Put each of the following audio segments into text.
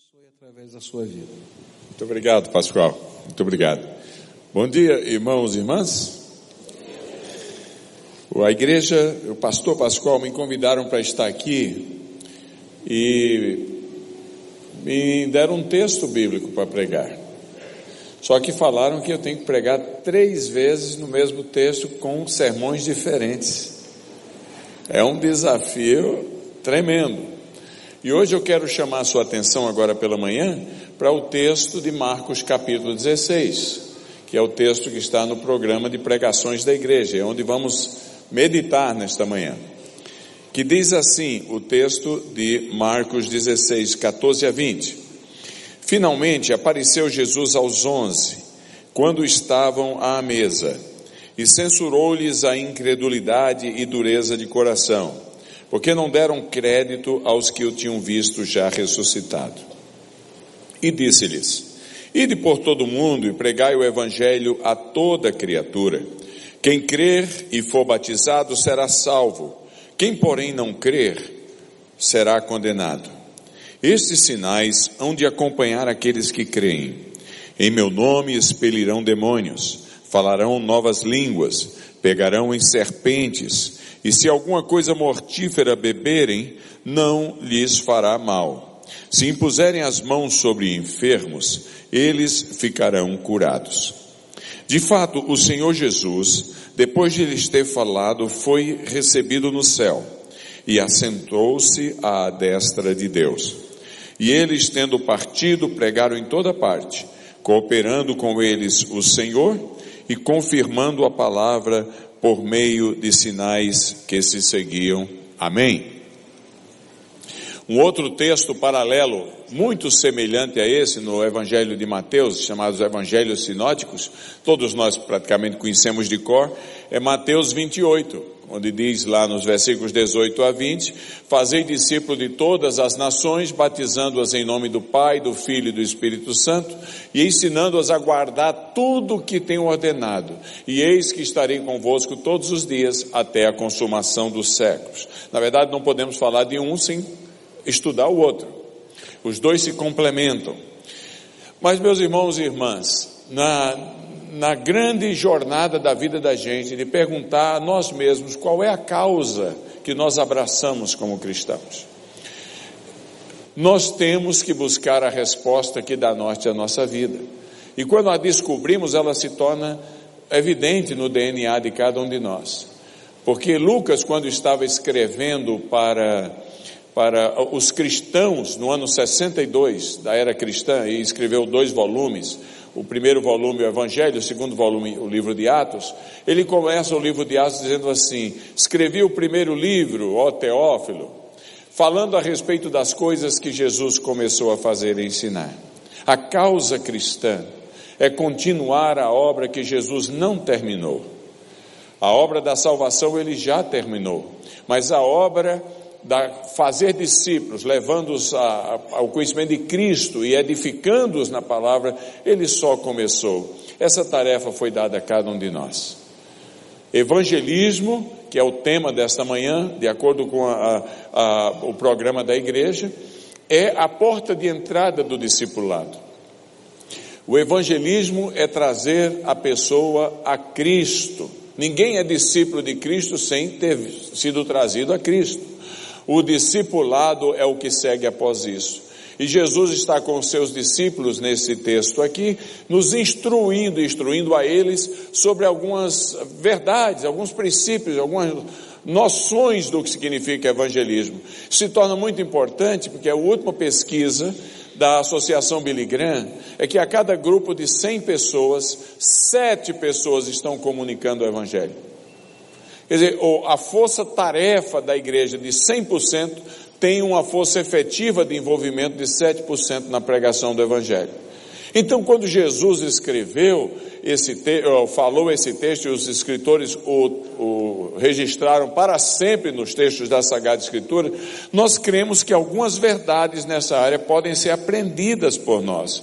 abençoe através da sua vida. Muito obrigado, Pascoal. Muito obrigado. Bom dia, irmãos e irmãs. A igreja, o pastor Pascoal me convidaram para estar aqui e me deram um texto bíblico para pregar. Só que falaram que eu tenho que pregar três vezes no mesmo texto com sermões diferentes. É um desafio tremendo. E hoje eu quero chamar a sua atenção agora pela manhã para o texto de Marcos capítulo 16, que é o texto que está no programa de pregações da igreja, é onde vamos meditar nesta manhã. Que diz assim o texto de Marcos 16, 14 a 20. Finalmente apareceu Jesus aos onze, quando estavam à mesa, e censurou-lhes a incredulidade e dureza de coração porque não deram crédito aos que o tinham visto já ressuscitado. E disse-lhes: Ide por todo o mundo e pregai o evangelho a toda criatura. Quem crer e for batizado será salvo. Quem, porém, não crer será condenado. Estes sinais hão de acompanhar aqueles que creem. Em meu nome expelirão demônios, falarão novas línguas, pegarão em serpentes e se alguma coisa mortífera beberem, não lhes fará mal. Se impuserem as mãos sobre enfermos, eles ficarão curados. De fato, o Senhor Jesus, depois de lhes ter falado, foi recebido no céu e assentou-se à destra de Deus. E eles, tendo partido, pregaram em toda parte, cooperando com eles o Senhor e confirmando a palavra por meio de sinais que se seguiam. Amém. Um outro texto paralelo, muito semelhante a esse, no Evangelho de Mateus, chamados Evangelhos Sinóticos, todos nós praticamente conhecemos de cor, é Mateus 28, onde diz lá nos versículos 18 a 20: Fazei discípulo de todas as nações, batizando-as em nome do Pai, do Filho e do Espírito Santo, e ensinando-as a guardar tudo o que tenho ordenado. E eis que estarei convosco todos os dias até a consumação dos séculos. Na verdade, não podemos falar de um sem estudar o outro. Os dois se complementam. Mas, meus irmãos e irmãs, na, na grande jornada da vida da gente, de perguntar a nós mesmos qual é a causa que nós abraçamos como cristãos. Nós temos que buscar a resposta que dá norte à nossa vida. E quando a descobrimos, ela se torna evidente no DNA de cada um de nós. Porque Lucas, quando estava escrevendo para para os cristãos no ano 62 da era cristã e escreveu dois volumes, o primeiro volume o Evangelho, o segundo volume o livro de Atos, ele começa o livro de Atos dizendo assim: escrevi o primeiro livro, ó Teófilo, falando a respeito das coisas que Jesus começou a fazer e ensinar. A causa cristã é continuar a obra que Jesus não terminou. A obra da salvação ele já terminou, mas a obra da fazer discípulos, levando-os ao conhecimento de Cristo e edificando-os na palavra, ele só começou. Essa tarefa foi dada a cada um de nós. Evangelismo, que é o tema desta manhã, de acordo com a, a, o programa da igreja, é a porta de entrada do discipulado. O evangelismo é trazer a pessoa a Cristo. Ninguém é discípulo de Cristo sem ter sido trazido a Cristo. O discipulado é o que segue após isso. E Jesus está com seus discípulos nesse texto aqui, nos instruindo, instruindo a eles sobre algumas verdades, alguns princípios, algumas noções do que significa evangelismo. Se torna muito importante porque a última pesquisa da Associação Billy Graham é que a cada grupo de 100 pessoas, sete pessoas estão comunicando o evangelho. Quer dizer, a força-tarefa da igreja de 100% tem uma força efetiva de envolvimento de 7% na pregação do Evangelho. Então, quando Jesus escreveu esse te, falou esse texto e os escritores o, o registraram para sempre nos textos da Sagrada Escritura, nós cremos que algumas verdades nessa área podem ser aprendidas por nós,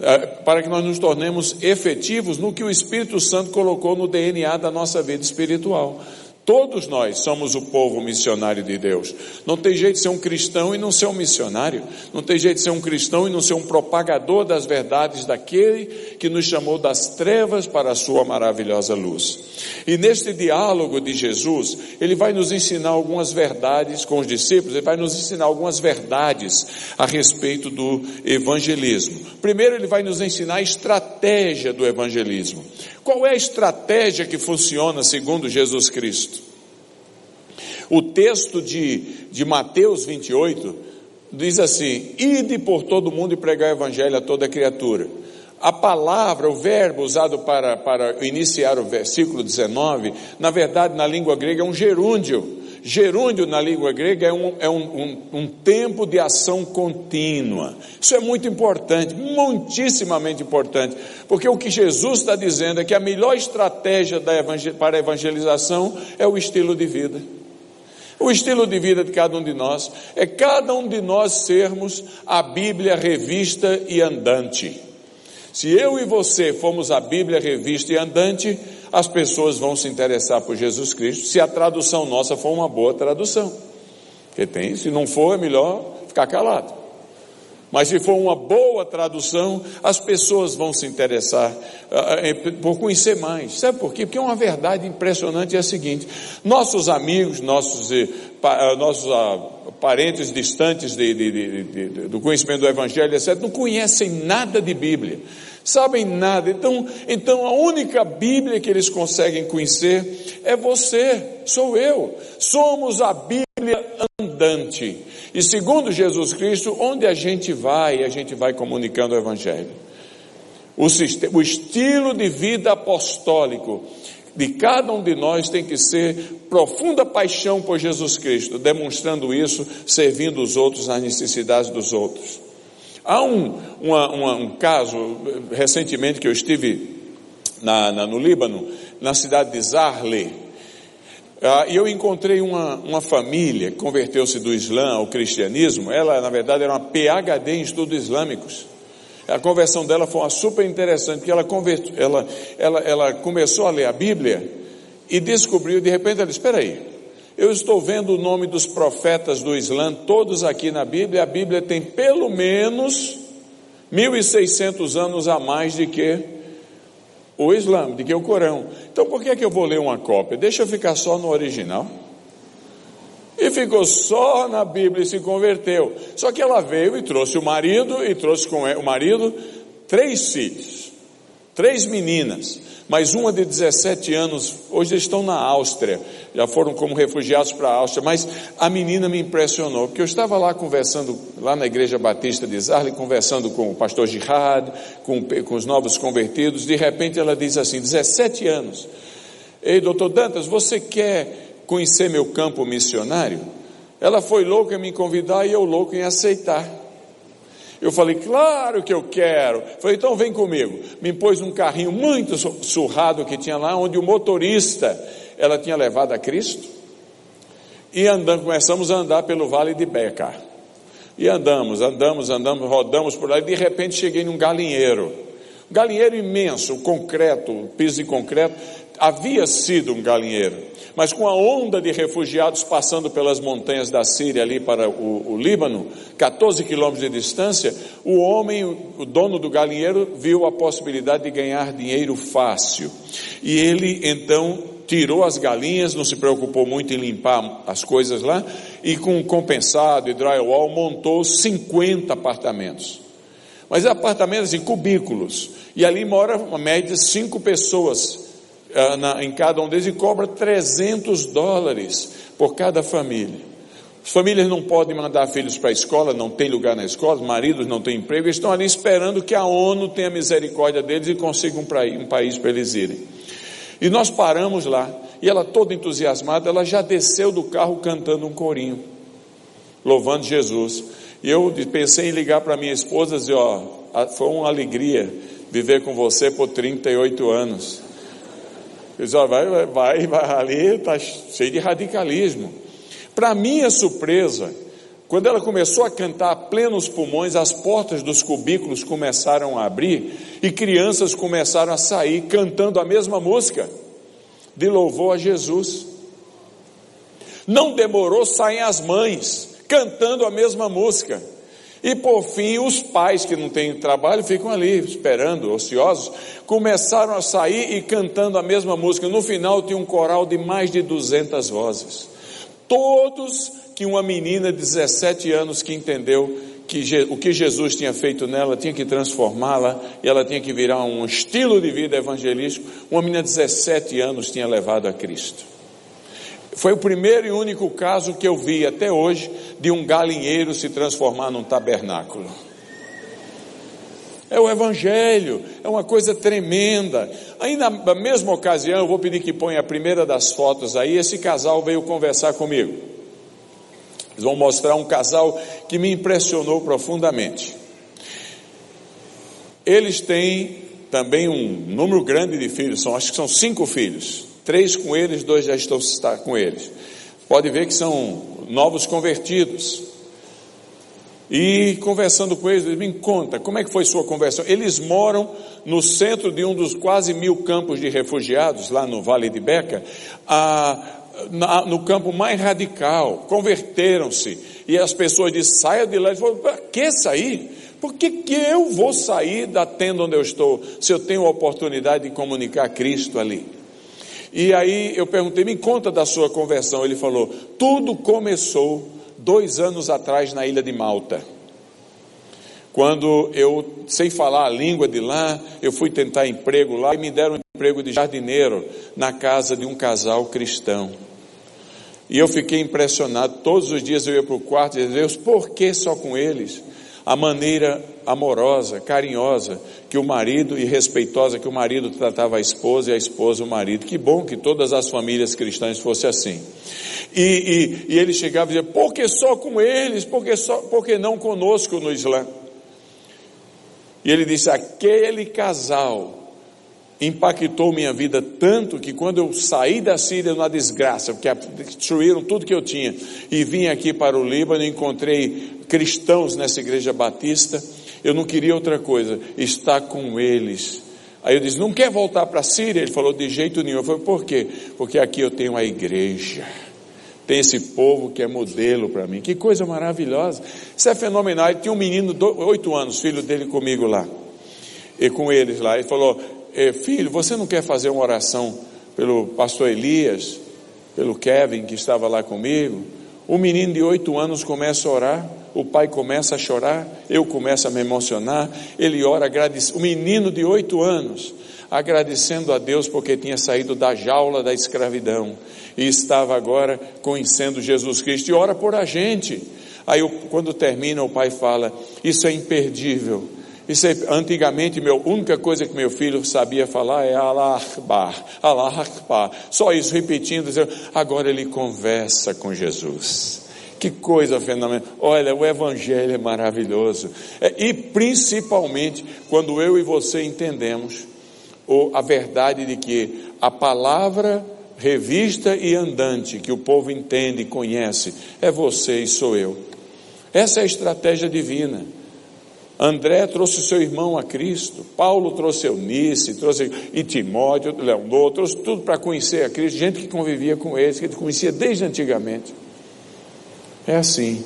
eh, para que nós nos tornemos efetivos no que o Espírito Santo colocou no DNA da nossa vida espiritual. Todos nós somos o povo missionário de Deus. Não tem jeito de ser um cristão e não ser um missionário. Não tem jeito de ser um cristão e não ser um propagador das verdades daquele que nos chamou das trevas para a sua maravilhosa luz. E neste diálogo de Jesus, ele vai nos ensinar algumas verdades com os discípulos, ele vai nos ensinar algumas verdades a respeito do evangelismo. Primeiro, ele vai nos ensinar a estratégia do evangelismo. Qual é a estratégia que funciona segundo Jesus Cristo? O texto de, de Mateus 28 diz assim: Ide por todo mundo e pregar o evangelho a toda criatura. A palavra, o verbo usado para, para iniciar o versículo 19, na verdade, na língua grega é um gerúndio. Gerúndio na língua grega é, um, é um, um, um, tempo de ação contínua. Isso é muito importante, muitíssimamente importante, porque o que Jesus está dizendo é que a melhor estratégia evangel para a evangelização é o estilo de vida. O estilo de vida de cada um de nós é cada um de nós sermos a Bíblia revista e andante. Se eu e você formos a Bíblia revista e andante, as pessoas vão se interessar por Jesus Cristo, se a tradução nossa for uma boa tradução. Porque tem, se não for, é melhor ficar calado. Mas se for uma boa tradução, as pessoas vão se interessar uh, por conhecer mais. Sabe por quê? Porque uma verdade impressionante é a seguinte: nossos amigos, nossos, uh, nossos uh, parentes distantes de, de, de, do conhecimento do Evangelho, etc., não conhecem nada de Bíblia sabem nada. Então, então a única Bíblia que eles conseguem conhecer é você, sou eu. Somos a Bíblia andante. E segundo Jesus Cristo, onde a gente vai, a gente vai comunicando o Evangelho. O, sistema, o estilo de vida apostólico de cada um de nós tem que ser profunda paixão por Jesus Cristo, demonstrando isso, servindo os outros nas necessidades dos outros. Há um, uma, uma, um caso, recentemente, que eu estive na, na, no Líbano, na cidade de Zarle, ah, e eu encontrei uma, uma família que converteu-se do Islã ao cristianismo. Ela, na verdade, era uma PhD em estudos islâmicos. A conversão dela foi uma super interessante, porque ela, convert, ela, ela, ela começou a ler a Bíblia e descobriu, de repente, ela disse: Espera aí, eu estou vendo o nome dos profetas do Islã, todos aqui na Bíblia. A Bíblia tem pelo menos 1.600 anos a mais de que o Islã, de que o Corão. Então por que, é que eu vou ler uma cópia? Deixa eu ficar só no original. E ficou só na Bíblia e se converteu. Só que ela veio e trouxe o marido, e trouxe com o marido três filhos, três meninas mas uma de 17 anos, hoje estão na Áustria, já foram como refugiados para a Áustria, mas a menina me impressionou, porque eu estava lá conversando, lá na igreja batista de Zarle, conversando com o pastor Girard, com, com os novos convertidos, de repente ela diz assim, 17 anos, ei doutor Dantas, você quer conhecer meu campo missionário? Ela foi louca em me convidar e eu louco em aceitar. Eu falei, claro que eu quero. Falei, então vem comigo. Me pôs num carrinho muito surrado que tinha lá, onde o motorista ela tinha levado a Cristo. E andando, começamos a andar pelo vale de Beca. E andamos, andamos, andamos, rodamos por lá, e de repente cheguei num galinheiro. Um galinheiro imenso, concreto, piso de concreto, havia sido um galinheiro. Mas com a onda de refugiados passando pelas montanhas da Síria ali para o, o Líbano, 14 quilômetros de distância, o homem, o dono do galinheiro, viu a possibilidade de ganhar dinheiro fácil. E ele então tirou as galinhas, não se preocupou muito em limpar as coisas lá, e com compensado e drywall montou 50 apartamentos. Mas apartamentos em cubículos, e ali mora uma média de cinco pessoas em cada um deles e cobra 300 dólares por cada família. As famílias não podem mandar filhos para a escola, não tem lugar na escola, maridos não têm emprego, estão ali esperando que a ONU tenha misericórdia deles e consiga um, um país para eles irem. E nós paramos lá, e ela toda entusiasmada, ela já desceu do carro cantando um corinho, louvando Jesus. E eu pensei em ligar para minha esposa e dizer, ó, foi uma alegria viver com você por 38 anos. Ó, vai, vai, vai, vai ali, está cheio de radicalismo. Para minha surpresa, quando ela começou a cantar a plenos pulmões, as portas dos cubículos começaram a abrir e crianças começaram a sair cantando a mesma música de louvor a Jesus. Não demorou, saem as mães, cantando a mesma música. E por fim, os pais que não têm trabalho ficam ali esperando, ociosos, começaram a sair e cantando a mesma música. No final tinha um coral de mais de 200 vozes. Todos que uma menina de 17 anos que entendeu que o que Jesus tinha feito nela tinha que transformá-la e ela tinha que virar um estilo de vida evangelístico. Uma menina de 17 anos tinha levado a Cristo. Foi o primeiro e único caso que eu vi até hoje de um galinheiro se transformar num tabernáculo. É o Evangelho, é uma coisa tremenda. Aí na mesma ocasião, eu vou pedir que ponha a primeira das fotos aí. Esse casal veio conversar comigo. Eles vão mostrar um casal que me impressionou profundamente. Eles têm também um número grande de filhos, são, acho que são cinco filhos. Três com eles, dois já estão com eles. Pode ver que são novos convertidos. E conversando com eles, me conta como é que foi sua conversão. Eles moram no centro de um dos quase mil campos de refugiados, lá no Vale de Beca, a, na, no campo mais radical, converteram-se. E as pessoas dizem, saia de lá. Eles falaram, para que sair? Por que, que eu vou sair da tenda onde eu estou, se eu tenho a oportunidade de comunicar Cristo ali? E aí eu perguntei, me conta da sua conversão. Ele falou, tudo começou dois anos atrás na ilha de Malta. Quando eu, sem falar a língua de lá, eu fui tentar emprego lá e me deram um emprego de jardineiro na casa de um casal cristão. E eu fiquei impressionado. Todos os dias eu ia para o quarto e dizia, Deus, por que só com eles? A maneira amorosa, carinhosa que o marido e respeitosa que o marido tratava a esposa e a esposa o marido. Que bom que todas as famílias cristãs fossem assim. E, e, e ele chegava e dizia: por que só com eles? Por que, só, por que não conosco no Islã? E ele disse: aquele casal impactou minha vida tanto que quando eu saí da Síria na desgraça, porque destruíram tudo que eu tinha, e vim aqui para o Líbano, encontrei cristãos nessa igreja batista, eu não queria outra coisa, estar com eles. Aí eu disse, não quer voltar para a Síria? Ele falou, de jeito nenhum. Eu falei, por quê? Porque aqui eu tenho a igreja. Tem esse povo que é modelo para mim. Que coisa maravilhosa. Isso é fenomenal. Ele tinha um menino, oito anos, filho dele comigo lá. E com eles lá. Ele falou, eh, filho, você não quer fazer uma oração pelo pastor Elias, pelo Kevin que estava lá comigo? O menino de oito anos começa a orar o pai começa a chorar, eu começo a me emocionar, ele ora, agradece, o menino de oito anos, agradecendo a Deus porque tinha saído da jaula da escravidão e estava agora conhecendo Jesus Cristo e ora por a gente. Aí quando termina o pai fala, isso é imperdível, isso é, antigamente, a única coisa que meu filho sabia falar é Allah Akbar. Só isso, repetindo, dizendo, agora ele conversa com Jesus. Que coisa fenomenal. Olha, o Evangelho é maravilhoso. É, e principalmente quando eu e você entendemos ou a verdade de que a palavra revista e andante que o povo entende e conhece é você e sou eu. Essa é a estratégia divina. André trouxe seu irmão a Cristo, Paulo trouxe Eunice, trouxe e Timóteo, Leonor, trouxe tudo para conhecer a Cristo, gente que convivia com eles, que ele conhecia desde antigamente. É assim.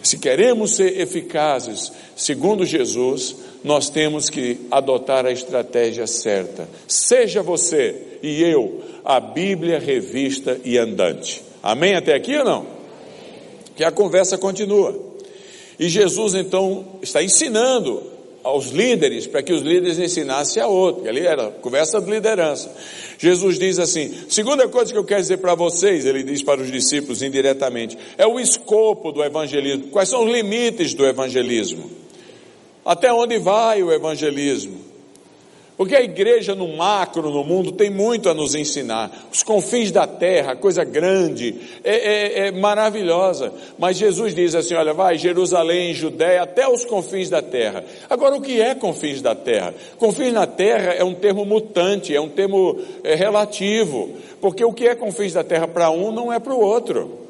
Se queremos ser eficazes, segundo Jesus, nós temos que adotar a estratégia certa. Seja você e eu a Bíblia revista e andante. Amém até aqui ou não? Que a conversa continua. E Jesus então está ensinando aos líderes para que os líderes ensinassem a outro. Ali era conversa de liderança. Jesus diz assim: segunda coisa que eu quero dizer para vocês, ele diz para os discípulos indiretamente, é o escopo do evangelismo. Quais são os limites do evangelismo? Até onde vai o evangelismo? Porque a igreja no macro, no mundo, tem muito a nos ensinar. Os confins da terra, coisa grande, é, é, é, maravilhosa. Mas Jesus diz assim: olha, vai, Jerusalém, Judéia, até os confins da terra. Agora, o que é confins da terra? Confins na terra é um termo mutante, é um termo é, relativo. Porque o que é confins da terra para um não é para o outro.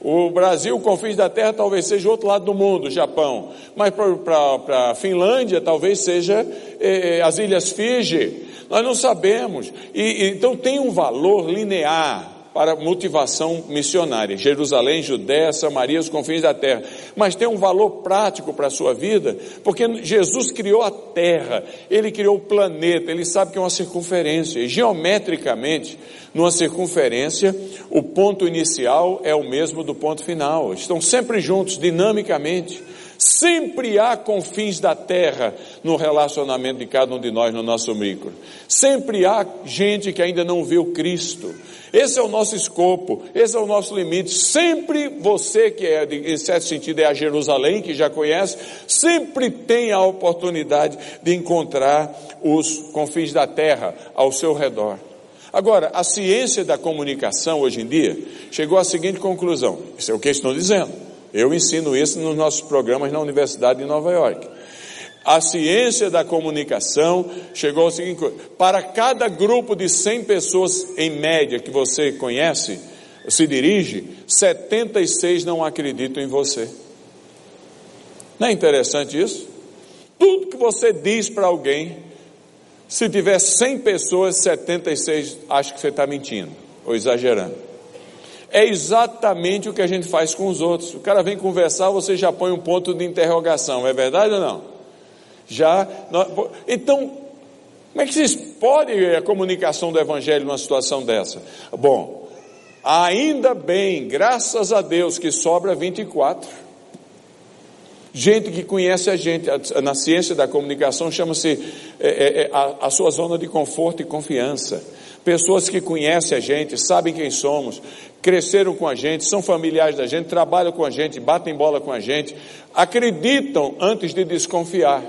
O Brasil, confins da terra, talvez seja o outro lado do mundo, Japão. Mas para a Finlândia, talvez seja eh, eh, as Ilhas Fiji. Nós não sabemos. E, então tem um valor linear para motivação missionária. Jerusalém, Judéia, Samaria, os confins da terra. Mas tem um valor prático para a sua vida, porque Jesus criou a terra, ele criou o planeta, ele sabe que é uma circunferência. E geometricamente, numa circunferência, o ponto inicial é o mesmo do ponto final. Estão sempre juntos, dinamicamente. Sempre há confins da terra no relacionamento de cada um de nós no nosso micro. Sempre há gente que ainda não viu Cristo. Esse é o nosso escopo, esse é o nosso limite. Sempre você que é, em certo sentido, é a Jerusalém, que já conhece, sempre tem a oportunidade de encontrar os confins da terra ao seu redor. Agora, a ciência da comunicação hoje em dia chegou à seguinte conclusão: isso é o que estão dizendo. Eu ensino isso nos nossos programas na Universidade de Nova York. A ciência da comunicação chegou ao seguinte: para cada grupo de 100 pessoas, em média, que você conhece, se dirige, 76 não acreditam em você. Não é interessante isso? Tudo que você diz para alguém, se tiver 100 pessoas, 76 acham que você está mentindo ou exagerando. É exatamente o que a gente faz com os outros. O cara vem conversar, você já põe um ponto de interrogação. É verdade ou não? Já. Então, como é que se pode a comunicação do Evangelho numa situação dessa? Bom, ainda bem, graças a Deus, que sobra 24. Gente que conhece a gente, na ciência da comunicação chama-se é, é, a, a sua zona de conforto e confiança pessoas que conhecem a gente, sabem quem somos, cresceram com a gente, são familiares da gente, trabalham com a gente, batem bola com a gente, acreditam antes de desconfiar.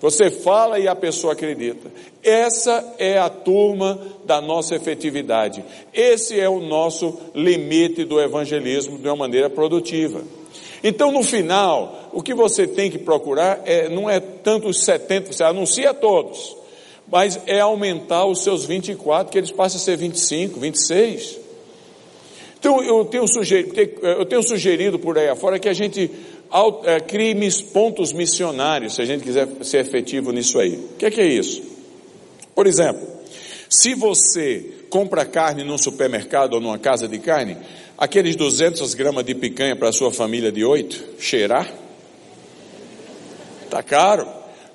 Você fala e a pessoa acredita. Essa é a turma da nossa efetividade. Esse é o nosso limite do evangelismo de uma maneira produtiva. Então, no final, o que você tem que procurar é, não é tanto os 70, você anuncia a todos mas é aumentar os seus 24, que eles passam a ser 25, 26. Então eu tenho sugerido, eu tenho sugerido por aí afora que a gente é, crie pontos missionários, se a gente quiser ser efetivo nisso aí. O que é, que é isso? Por exemplo, se você compra carne num supermercado ou numa casa de carne, aqueles 200 gramas de picanha para a sua família de oito, cheirar? Tá caro.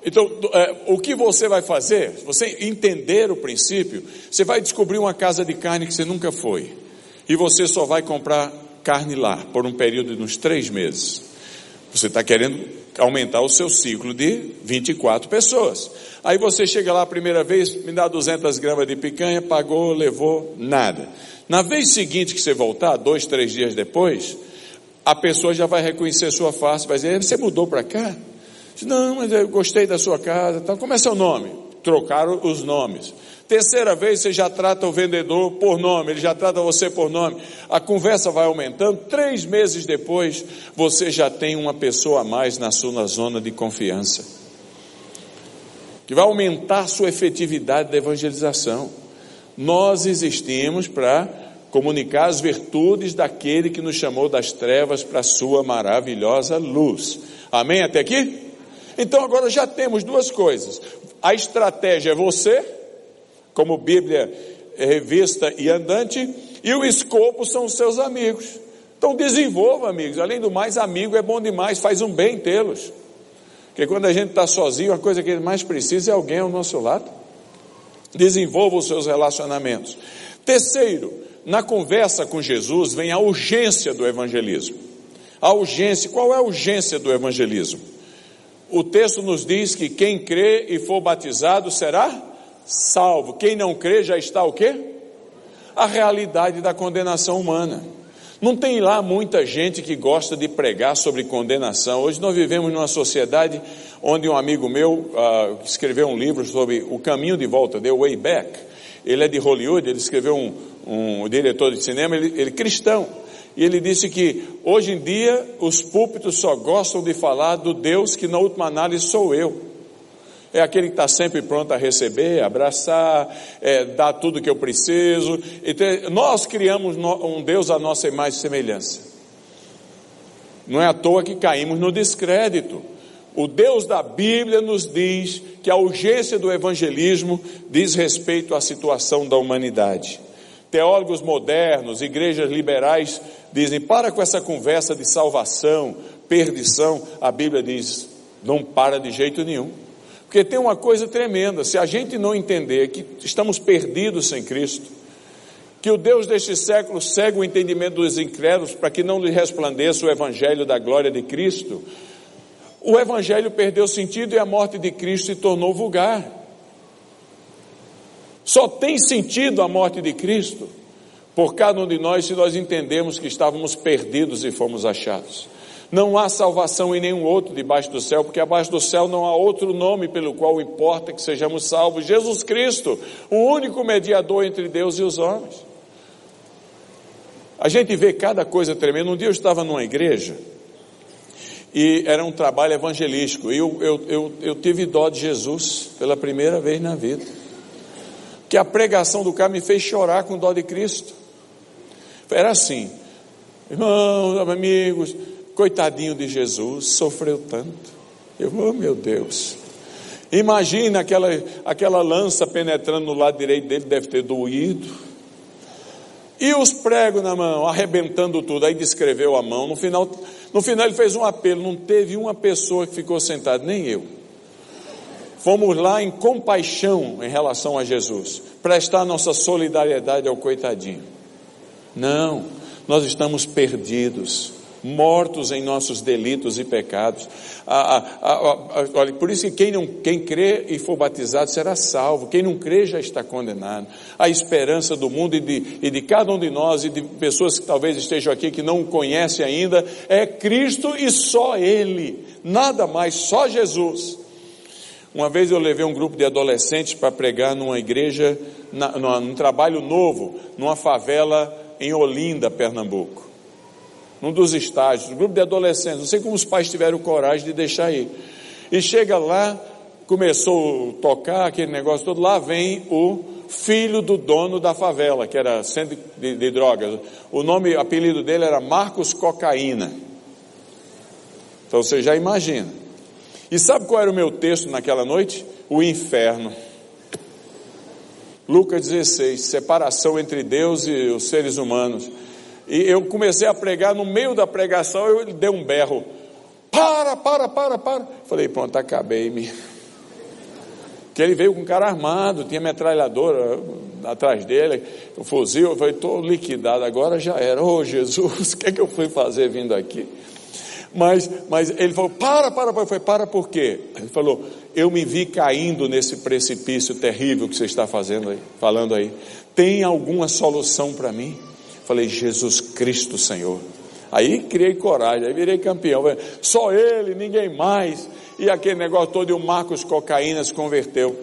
Então, é, o que você vai fazer? Você entender o princípio, você vai descobrir uma casa de carne que você nunca foi. E você só vai comprar carne lá por um período de uns três meses. Você está querendo aumentar o seu ciclo de 24 pessoas. Aí você chega lá a primeira vez, me dá 200 gramas de picanha, pagou, levou, nada. Na vez seguinte que você voltar, dois, três dias depois, a pessoa já vai reconhecer sua face, vai dizer, você mudou para cá? Não, mas eu gostei da sua casa. Tal. Como é seu nome? Trocaram os nomes. Terceira vez você já trata o vendedor por nome, ele já trata você por nome. A conversa vai aumentando. Três meses depois, você já tem uma pessoa a mais na sua zona de confiança, que vai aumentar a sua efetividade da evangelização. Nós existimos para comunicar as virtudes daquele que nos chamou das trevas para a sua maravilhosa luz. Amém até aqui? Então agora já temos duas coisas. A estratégia é você, como Bíblia é revista e andante, e o escopo são os seus amigos. Então desenvolva, amigos. Além do mais, amigo é bom demais, faz um bem tê-los. Porque quando a gente está sozinho, a coisa que mais precisa é alguém ao nosso lado. Desenvolva os seus relacionamentos. Terceiro, na conversa com Jesus vem a urgência do evangelismo. A urgência, qual é a urgência do evangelismo? O texto nos diz que quem crê e for batizado será salvo. Quem não crê já está o quê? A realidade da condenação humana. Não tem lá muita gente que gosta de pregar sobre condenação. Hoje nós vivemos numa sociedade onde um amigo meu uh, escreveu um livro sobre o caminho de volta, The Way Back. Ele é de Hollywood, ele escreveu um, um diretor de cinema, ele, ele é cristão. E ele disse que hoje em dia os púlpitos só gostam de falar do Deus que na última análise sou eu. É aquele que está sempre pronto a receber, abraçar, é, dar tudo que eu preciso. Então, nós criamos um Deus à nossa imagem e semelhança. Não é à toa que caímos no descrédito. O Deus da Bíblia nos diz que a urgência do evangelismo diz respeito à situação da humanidade. Teólogos modernos, igrejas liberais dizem: para com essa conversa de salvação, perdição. A Bíblia diz: não para de jeito nenhum. Porque tem uma coisa tremenda: se a gente não entender que estamos perdidos sem Cristo, que o Deus deste século segue o entendimento dos incrédulos para que não lhe resplandeça o Evangelho da glória de Cristo, o Evangelho perdeu sentido e a morte de Cristo se tornou vulgar. Só tem sentido a morte de Cristo por cada um de nós se nós entendemos que estávamos perdidos e fomos achados. Não há salvação em nenhum outro debaixo do céu, porque abaixo do céu não há outro nome pelo qual importa que sejamos salvos. Jesus Cristo, o único mediador entre Deus e os homens. A gente vê cada coisa tremenda. Um dia eu estava numa igreja e era um trabalho evangelístico. E eu, eu, eu, eu tive dó de Jesus pela primeira vez na vida. Que a pregação do cara me fez chorar com dó de Cristo. Era assim, irmãos, amigos, Coitadinho de Jesus, sofreu tanto. Eu, oh meu Deus. Imagina aquela, aquela lança penetrando no lado direito dele, deve ter doído. E os pregos na mão, arrebentando tudo. Aí descreveu a mão. No final, no final ele fez um apelo. Não teve uma pessoa que ficou sentada, nem eu. Fomos lá em compaixão em relação a Jesus, prestar nossa solidariedade ao coitadinho. Não, nós estamos perdidos mortos em nossos delitos e pecados. olha, por isso que quem, não, quem crê e for batizado será salvo, quem não crê já está condenado. A esperança do mundo e de, e de cada um de nós e de pessoas que talvez estejam aqui que não o conhecem ainda é Cristo e só Ele, nada mais, só Jesus. Uma vez eu levei um grupo de adolescentes para pregar numa igreja, na, num trabalho novo, numa favela em Olinda, Pernambuco num dos estágios, um grupo de adolescentes, não sei como os pais tiveram coragem de deixar ir. E chega lá, começou a tocar aquele negócio todo, lá vem o filho do dono da favela, que era centro de, de drogas. O nome, o apelido dele era Marcos Cocaína. Então você já imagina. E sabe qual era o meu texto naquela noite? O inferno. Lucas 16, separação entre Deus e os seres humanos. E eu comecei a pregar, no meio da pregação eu dei um berro. Para, para, para, para. Falei, pronto, acabei-me. Que ele veio com um cara armado, tinha metralhadora atrás dele, um fuzil. Eu falei, estou liquidado, agora já era. Oh Jesus, o que é que eu fui fazer vindo aqui? Mas, mas ele falou, para, para, para. Eu falei, para por quê? Ele falou, eu me vi caindo nesse precipício terrível que você está fazendo aí, falando aí. Tem alguma solução para mim? Falei, Jesus Cristo, Senhor. Aí criei coragem, aí virei campeão. Só ele, ninguém mais. E aquele negócio todo, e o Marcos Cocaína se converteu.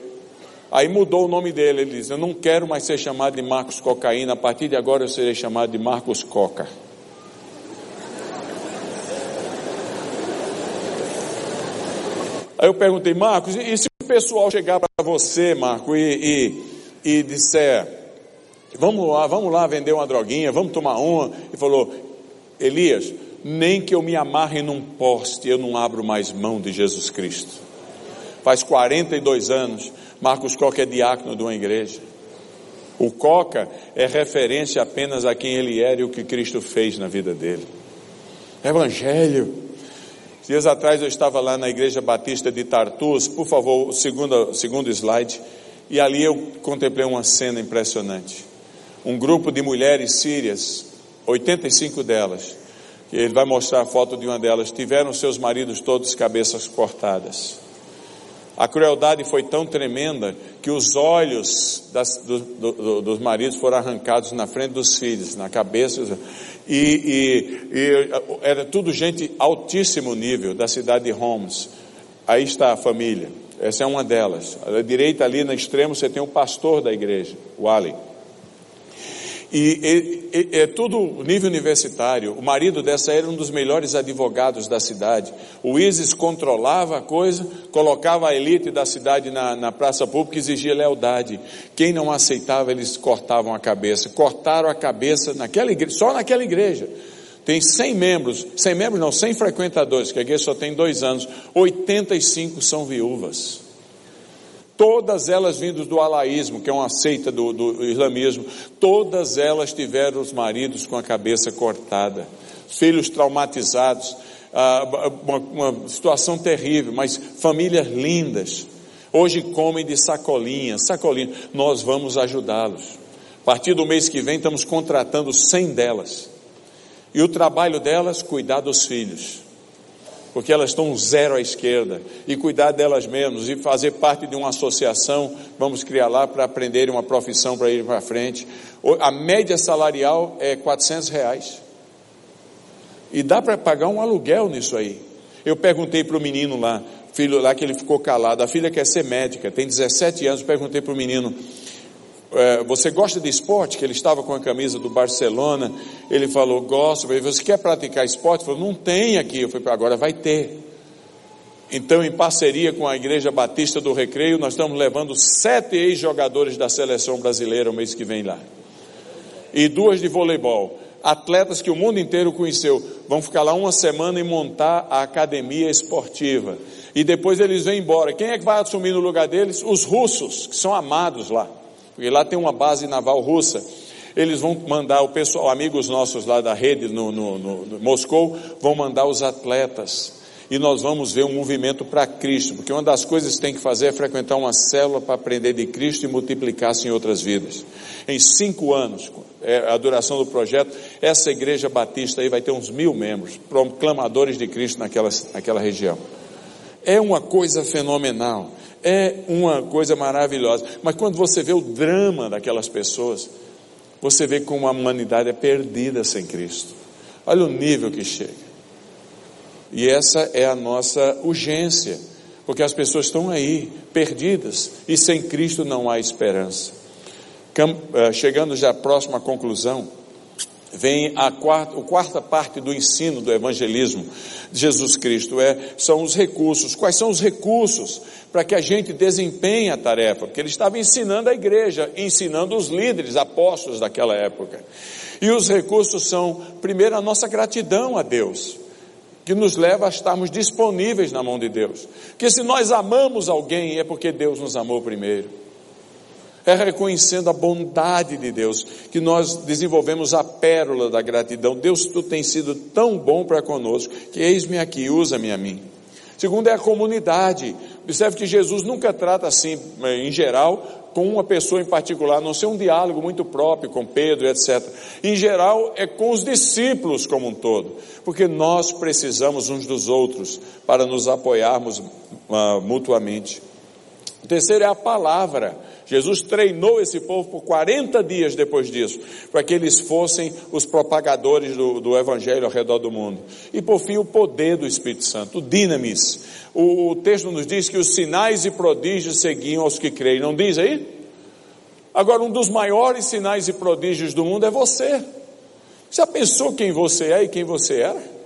Aí mudou o nome dele. Ele diz: Eu não quero mais ser chamado de Marcos Cocaína, a partir de agora eu serei chamado de Marcos Coca. Aí eu perguntei, Marcos, e se o pessoal chegar para você, Marco, e, e, e disser, Vamos lá, vamos lá vender uma droguinha, vamos tomar uma. E falou: Elias, nem que eu me amarre num poste, eu não abro mais mão de Jesus Cristo. Faz 42 anos, Marcos Coca é diácono de uma igreja. O Coca é referência apenas a quem ele era e o que Cristo fez na vida dele. Evangelho. Dias atrás eu estava lá na igreja batista de Tartus, por favor, o segundo, segundo slide, e ali eu contemplei uma cena impressionante. Um grupo de mulheres sírias, 85 delas, ele vai mostrar a foto de uma delas, tiveram seus maridos todos cabeças cortadas. A crueldade foi tão tremenda que os olhos das, do, do, dos maridos foram arrancados na frente dos filhos, na cabeça, e, e, e era tudo gente altíssimo nível da cidade de Homs. Aí está a família, essa é uma delas. À direita ali no extremo você tem o pastor da igreja, o Ali. E, e, e, é tudo nível universitário. O marido dessa era um dos melhores advogados da cidade. O ISIS controlava a coisa, colocava a elite da cidade na, na praça pública e exigia lealdade. Quem não aceitava, eles cortavam a cabeça. Cortaram a cabeça naquela igreja, só naquela igreja. Tem 100 membros, 100 membros não, 100 frequentadores, que a igreja só tem dois anos. 85 são viúvas. Todas elas vindas do alaísmo, que é uma seita do, do islamismo, todas elas tiveram os maridos com a cabeça cortada, filhos traumatizados, ah, uma, uma situação terrível, mas famílias lindas. Hoje comem de sacolinha, sacolinha. Nós vamos ajudá-los. A partir do mês que vem, estamos contratando 100 delas. E o trabalho delas, cuidar dos filhos porque elas estão zero à esquerda, e cuidar delas mesmas, e fazer parte de uma associação, vamos criar lá para aprenderem uma profissão para ir para frente. A média salarial é 400 reais. E dá para pagar um aluguel nisso aí. Eu perguntei para o menino lá, filho lá que ele ficou calado, a filha quer ser médica, tem 17 anos, perguntei para o menino, é, você gosta de esporte? Que ele estava com a camisa do Barcelona. Ele falou, gosto. Falei, você quer praticar esporte? Ele falou, não tem aqui. Eu falei, agora vai ter. Então, em parceria com a Igreja Batista do Recreio, nós estamos levando sete ex-jogadores da seleção brasileira o mês que vem lá. E duas de voleibol. Atletas que o mundo inteiro conheceu. Vão ficar lá uma semana e montar a academia esportiva. E depois eles vêm embora. Quem é que vai assumir no lugar deles? Os russos, que são amados lá porque lá tem uma base naval russa. Eles vão mandar o pessoal, amigos nossos lá da rede no, no, no, no Moscou, vão mandar os atletas. E nós vamos ver um movimento para Cristo, porque uma das coisas que tem que fazer é frequentar uma célula para aprender de Cristo e multiplicar-se em outras vidas. Em cinco anos, é a duração do projeto, essa igreja batista aí vai ter uns mil membros, proclamadores de Cristo naquela, naquela região. É uma coisa fenomenal é uma coisa maravilhosa. Mas quando você vê o drama daquelas pessoas, você vê como a humanidade é perdida sem Cristo. Olha o nível que chega. E essa é a nossa urgência, porque as pessoas estão aí, perdidas, e sem Cristo não há esperança. Eh, chegando já à próxima conclusão, vem a quarta, a quarta parte do ensino do evangelismo de Jesus Cristo, é, são os recursos. Quais são os recursos para que a gente desempenhe a tarefa? Porque ele estava ensinando a igreja, ensinando os líderes, apóstolos daquela época. E os recursos são, primeiro, a nossa gratidão a Deus, que nos leva a estarmos disponíveis na mão de Deus. Porque se nós amamos alguém, é porque Deus nos amou primeiro é reconhecendo a bondade de Deus que nós desenvolvemos a pérola da gratidão. Deus, tu tem sido tão bom para conosco que eis-me aqui, usa-me a mim. Segundo é a comunidade. Observe que Jesus nunca trata assim, eh, em geral, com uma pessoa em particular, a não ser um diálogo muito próprio com Pedro, etc. Em geral, é com os discípulos como um todo, porque nós precisamos uns dos outros para nos apoiarmos uh, mutuamente. O terceiro é a palavra. Jesus treinou esse povo por 40 dias depois disso, para que eles fossem os propagadores do, do Evangelho ao redor do mundo. E por fim, o poder do Espírito Santo, o dinamis. O, o texto nos diz que os sinais e prodígios seguiam aos que creem, não diz aí? Agora, um dos maiores sinais e prodígios do mundo é você. Já pensou quem você é e quem você era?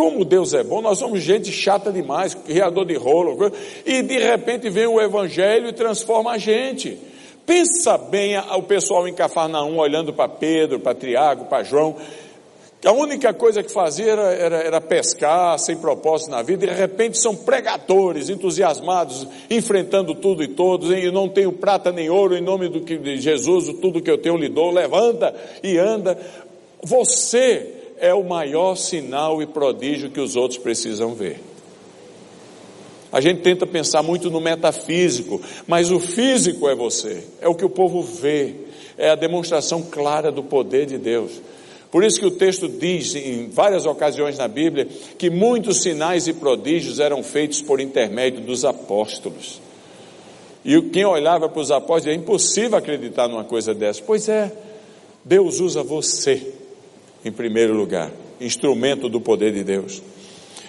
Como Deus é bom, nós somos gente chata demais, criador de rolo, e de repente vem o Evangelho e transforma a gente. Pensa bem o pessoal em Cafarnaum olhando para Pedro, para Tiago, para João, a única coisa que fazia era, era, era, pescar, sem propósito na vida, e de repente são pregadores, entusiasmados, enfrentando tudo e todos, e não tenho prata nem ouro, em nome do que, de Jesus, tudo que eu tenho lhe dou, levanta e anda. Você é o maior sinal e prodígio que os outros precisam ver. A gente tenta pensar muito no metafísico, mas o físico é você, é o que o povo vê, é a demonstração clara do poder de Deus. Por isso que o texto diz em várias ocasiões na Bíblia que muitos sinais e prodígios eram feitos por intermédio dos apóstolos. E quem olhava para os apóstolos, é impossível acreditar numa coisa dessa. Pois é, Deus usa você em primeiro lugar, instrumento do poder de Deus.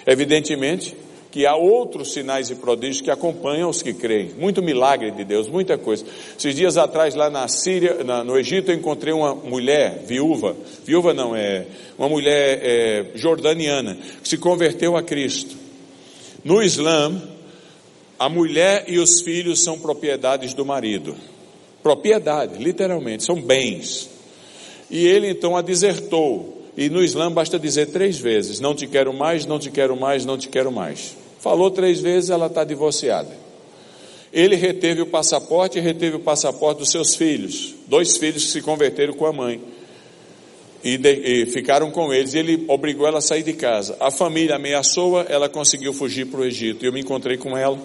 Evidentemente que há outros sinais e prodígios que acompanham os que creem. Muito milagre de Deus, muita coisa. Esses dias atrás, lá na Síria, na, no Egito, eu encontrei uma mulher viúva, viúva não, é uma mulher é, jordaniana, que se converteu a Cristo. No Islã, a mulher e os filhos são propriedades do marido. Propriedade, literalmente, são bens. E ele então a desertou. E no Islã basta dizer três vezes: Não te quero mais, não te quero mais, não te quero mais. Falou três vezes, ela está divorciada. Ele reteve o passaporte e reteve o passaporte dos seus filhos, dois filhos que se converteram com a mãe. E, de, e ficaram com eles, e ele obrigou ela a sair de casa. A família ameaçou-a, ela conseguiu fugir para o Egito. E eu me encontrei com ela,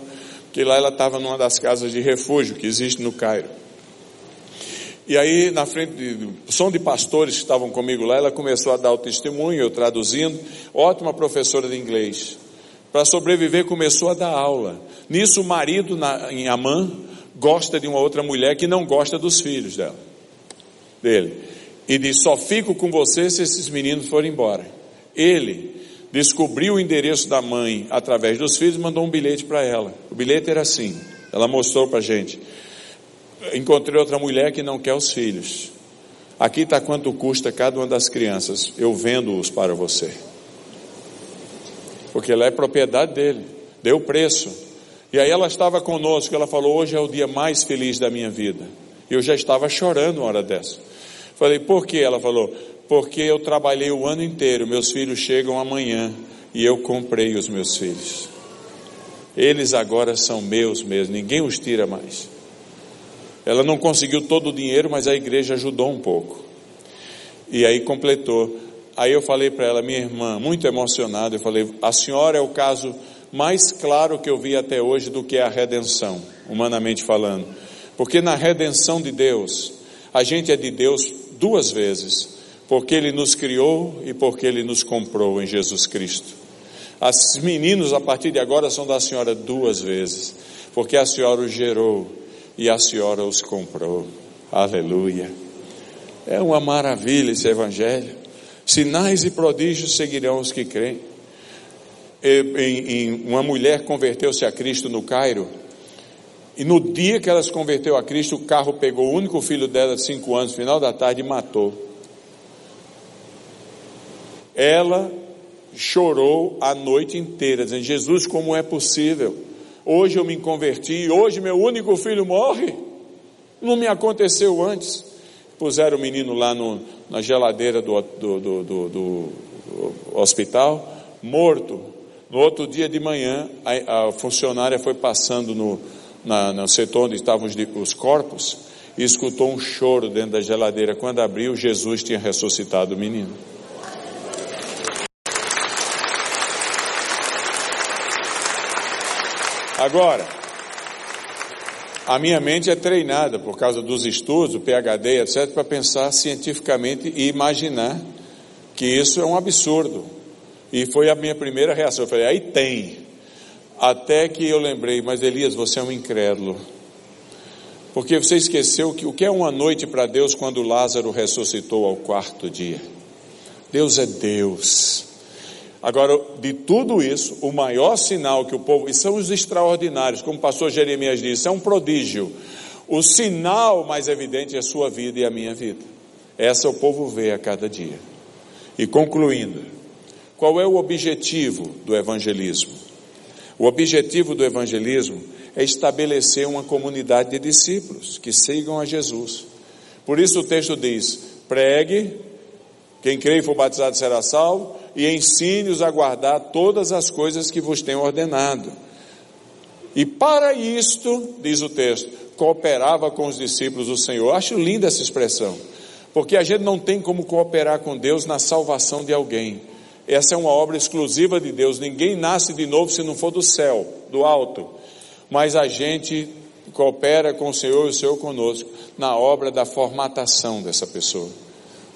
que lá ela estava numa das casas de refúgio que existe no Cairo. E aí, na frente, de, som de pastores que estavam comigo lá, ela começou a dar o testemunho, eu traduzindo. Ótima professora de inglês. Para sobreviver, começou a dar aula. Nisso, o marido na, em Amã gosta de uma outra mulher que não gosta dos filhos dela, dele. E diz: Só fico com você se esses meninos forem embora. Ele descobriu o endereço da mãe através dos filhos e mandou um bilhete para ela. O bilhete era assim: ela mostrou para a gente encontrei outra mulher que não quer os filhos. Aqui está quanto custa cada uma das crianças. Eu vendo-os para você. Porque ela é propriedade dele. Deu preço. E aí ela estava conosco. Ela falou: Hoje é o dia mais feliz da minha vida. Eu já estava chorando uma hora dessa. Falei: Por quê? Ela falou: Porque eu trabalhei o ano inteiro. Meus filhos chegam amanhã. E eu comprei os meus filhos. Eles agora são meus mesmo. Ninguém os tira mais. Ela não conseguiu todo o dinheiro, mas a igreja ajudou um pouco. E aí completou. Aí eu falei para ela, minha irmã, muito emocionada, eu falei: a senhora é o caso mais claro que eu vi até hoje do que é a redenção, humanamente falando. Porque na redenção de Deus, a gente é de Deus duas vezes, porque Ele nos criou e porque Ele nos comprou em Jesus Cristo. As meninos a partir de agora são da senhora duas vezes, porque a senhora os gerou e a senhora os comprou. Aleluia. É uma maravilha esse evangelho. Sinais e prodígios seguirão os que creem. Em, em, uma mulher converteu-se a Cristo no Cairo. E no dia que ela se converteu a Cristo, o carro pegou o único filho dela de cinco anos, final da tarde, e matou. Ela chorou a noite inteira, dizendo: Jesus, como é possível? Hoje eu me converti, hoje meu único filho morre. Não me aconteceu antes. Puseram o menino lá no, na geladeira do, do, do, do, hospital, morto. No outro dia de manhã, a, a funcionária foi passando no, na, no setor onde estavam os, os corpos e escutou um choro dentro da geladeira. Quando abriu, Jesus tinha ressuscitado o menino. Agora, a minha mente é treinada por causa dos estudos, o PhD, etc., para pensar cientificamente e imaginar que isso é um absurdo. E foi a minha primeira reação. Eu falei, aí tem. Até que eu lembrei, mas Elias, você é um incrédulo. Porque você esqueceu que o que é uma noite para Deus quando Lázaro ressuscitou ao quarto dia? Deus é Deus. Agora, de tudo isso, o maior sinal que o povo, e são os extraordinários, como o pastor Jeremias disse, é um prodígio. O sinal mais evidente é a sua vida e a minha vida. Essa o povo vê a cada dia. E concluindo, qual é o objetivo do evangelismo? O objetivo do evangelismo é estabelecer uma comunidade de discípulos que sigam a Jesus. Por isso o texto diz: pregue, quem crê e for batizado será salvo, e ensine-os a guardar todas as coisas que vos tenho ordenado. E para isto, diz o texto, cooperava com os discípulos do Senhor. acho linda essa expressão, porque a gente não tem como cooperar com Deus na salvação de alguém. Essa é uma obra exclusiva de Deus. Ninguém nasce de novo se não for do céu, do alto. Mas a gente coopera com o Senhor e o Senhor conosco na obra da formatação dessa pessoa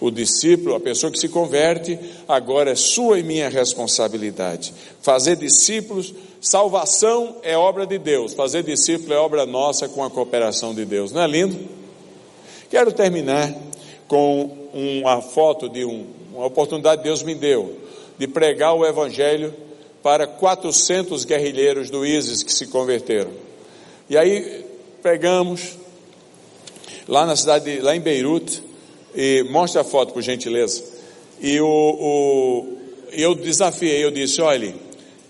o discípulo, a pessoa que se converte, agora é sua e minha responsabilidade. Fazer discípulos, salvação é obra de Deus, fazer discípulo é obra nossa com a cooperação de Deus. Não é lindo? Quero terminar com uma foto de um, uma oportunidade que Deus me deu de pregar o Evangelho para 400 guerrilheiros do ISIS que se converteram. E aí pregamos lá na cidade, lá em Beirute, e mostre a foto, por gentileza. E o, o, eu desafiei, eu disse: olhe,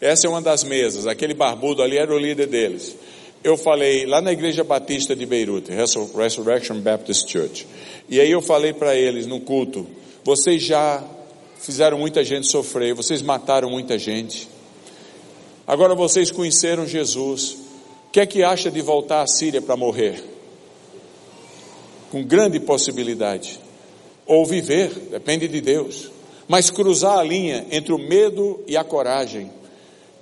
essa é uma das mesas, aquele barbudo ali era o líder deles. Eu falei lá na igreja batista de Beirute, Resurrection Baptist Church. E aí eu falei para eles no culto: vocês já fizeram muita gente sofrer, vocês mataram muita gente. Agora vocês conheceram Jesus, O que é que acha de voltar à Síria para morrer? Com grande possibilidade. Ou viver, depende de Deus. Mas cruzar a linha entre o medo e a coragem,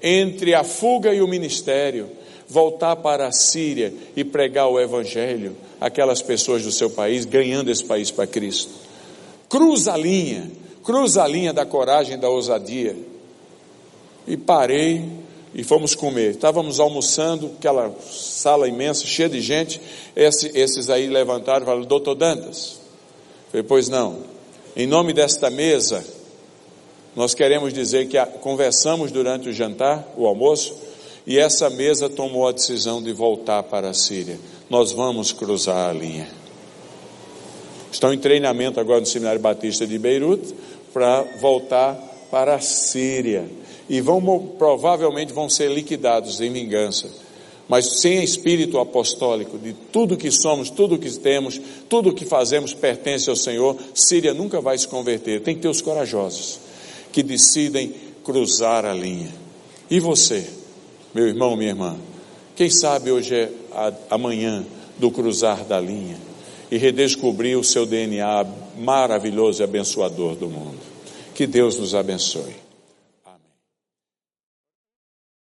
entre a fuga e o ministério, voltar para a Síria e pregar o Evangelho àquelas pessoas do seu país, ganhando esse país para Cristo. Cruza a linha, cruza a linha da coragem da ousadia. E parei e fomos comer. Estávamos almoçando, aquela sala imensa, cheia de gente. Esse, esses aí levantaram e falaram: Doutor Dantas. Falei, pois não. Em nome desta mesa, nós queremos dizer que conversamos durante o jantar, o almoço, e essa mesa tomou a decisão de voltar para a Síria. Nós vamos cruzar a linha. Estão em treinamento agora no Seminário Batista de Beirute para voltar para a Síria e vão provavelmente vão ser liquidados em vingança. Mas sem espírito apostólico de tudo que somos, tudo que temos, tudo que fazemos pertence ao Senhor, Síria nunca vai se converter. Tem que ter os corajosos que decidem cruzar a linha. E você, meu irmão, minha irmã, quem sabe hoje é amanhã do cruzar da linha e redescobrir o seu DNA maravilhoso e abençoador do mundo. Que Deus nos abençoe.